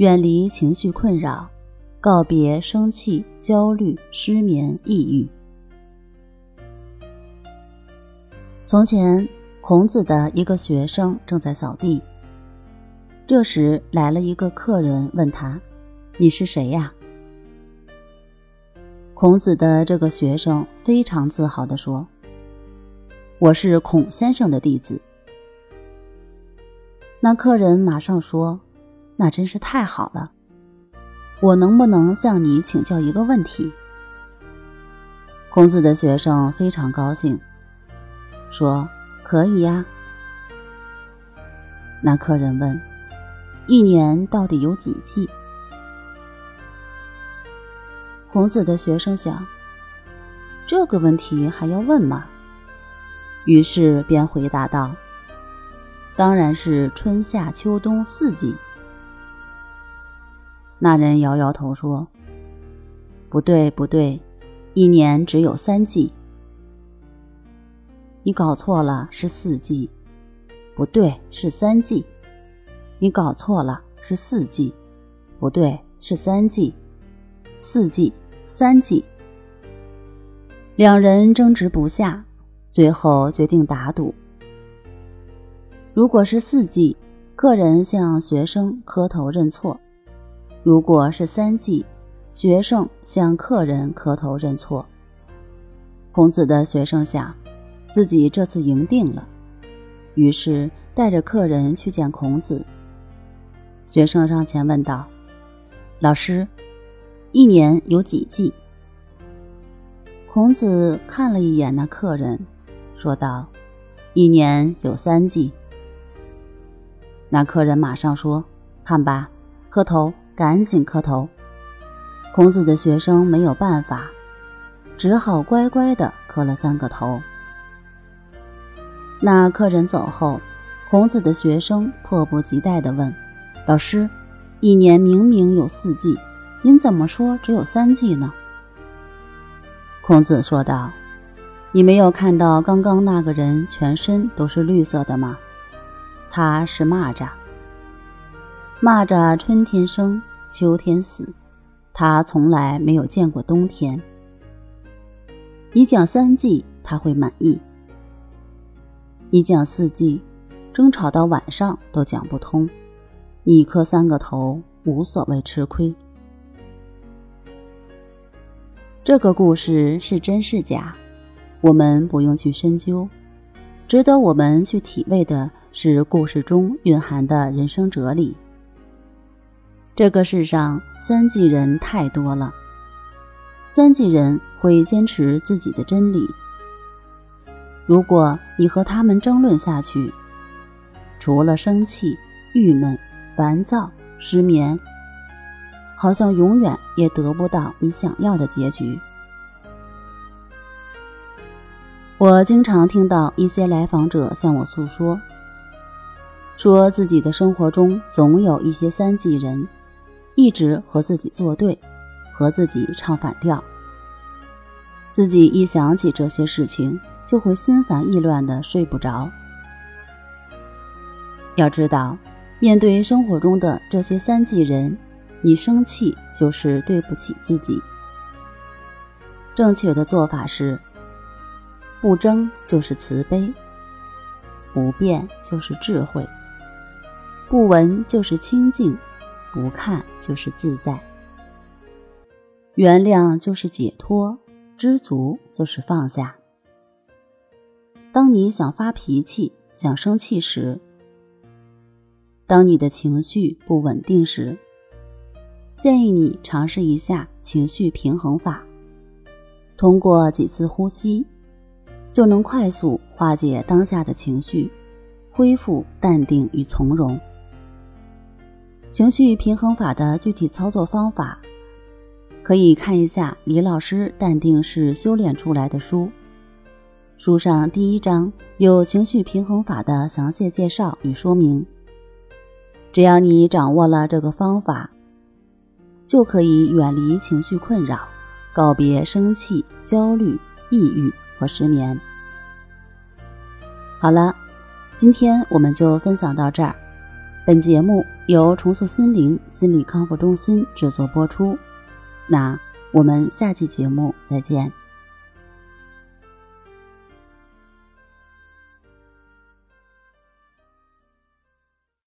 远离情绪困扰，告别生气、焦虑、失眠、抑郁。从前，孔子的一个学生正在扫地，这时来了一个客人，问他：“你是谁呀？”孔子的这个学生非常自豪地说：“我是孔先生的弟子。”那客人马上说。那真是太好了，我能不能向你请教一个问题？孔子的学生非常高兴，说：“可以呀。”那客人问：“一年到底有几季？”孔子的学生想：“这个问题还要问吗？”于是便回答道：“当然是春夏秋冬四季。”那人摇摇头说：“不对，不对，一年只有三季。你搞错了，是四季。不对，是三季。你搞错了，是四季。不对，是三季。四季，三季。”两人争执不下，最后决定打赌。如果是四季，客人向学生磕头认错。如果是三季，学生向客人磕头认错。孔子的学生想，自己这次赢定了，于是带着客人去见孔子。学生上前问道：“老师，一年有几季？”孔子看了一眼那客人，说道：“一年有三季。”那客人马上说：“看吧，磕头。”赶紧磕头。孔子的学生没有办法，只好乖乖的磕了三个头。那客人走后，孔子的学生迫不及待地问：“老师，一年明明有四季，您怎么说只有三季呢？”孔子说道：“你没有看到刚刚那个人全身都是绿色的吗？他是蚂蚱。蚂蚱春天生。”秋天死，他从来没有见过冬天。你讲三季，他会满意；你讲四季，争吵到晚上都讲不通。你磕三个头，无所谓吃亏。这个故事是真是假，我们不用去深究。值得我们去体味的是故事中蕴含的人生哲理。这个世上三季人太多了，三季人会坚持自己的真理。如果你和他们争论下去，除了生气、郁闷、烦躁、失眠，好像永远也得不到你想要的结局。我经常听到一些来访者向我诉说，说自己的生活中总有一些三季人。一直和自己作对，和自己唱反调。自己一想起这些事情，就会心烦意乱的睡不着。要知道，面对生活中的这些三季人，你生气就是对不起自己。正确的做法是：不争就是慈悲，不变就是智慧，不闻就是清净。不看就是自在，原谅就是解脱，知足就是放下。当你想发脾气、想生气时，当你的情绪不稳定时，建议你尝试一下情绪平衡法。通过几次呼吸，就能快速化解当下的情绪，恢复淡定与从容。情绪平衡法的具体操作方法，可以看一下李老师《淡定是修炼出来的》书。书上第一章有情绪平衡法的详细介绍与说明。只要你掌握了这个方法，就可以远离情绪困扰，告别生气、焦虑、抑郁和失眠。好了，今天我们就分享到这儿。本节目由重塑心灵心理康复中心制作播出。那我们下期节目再见。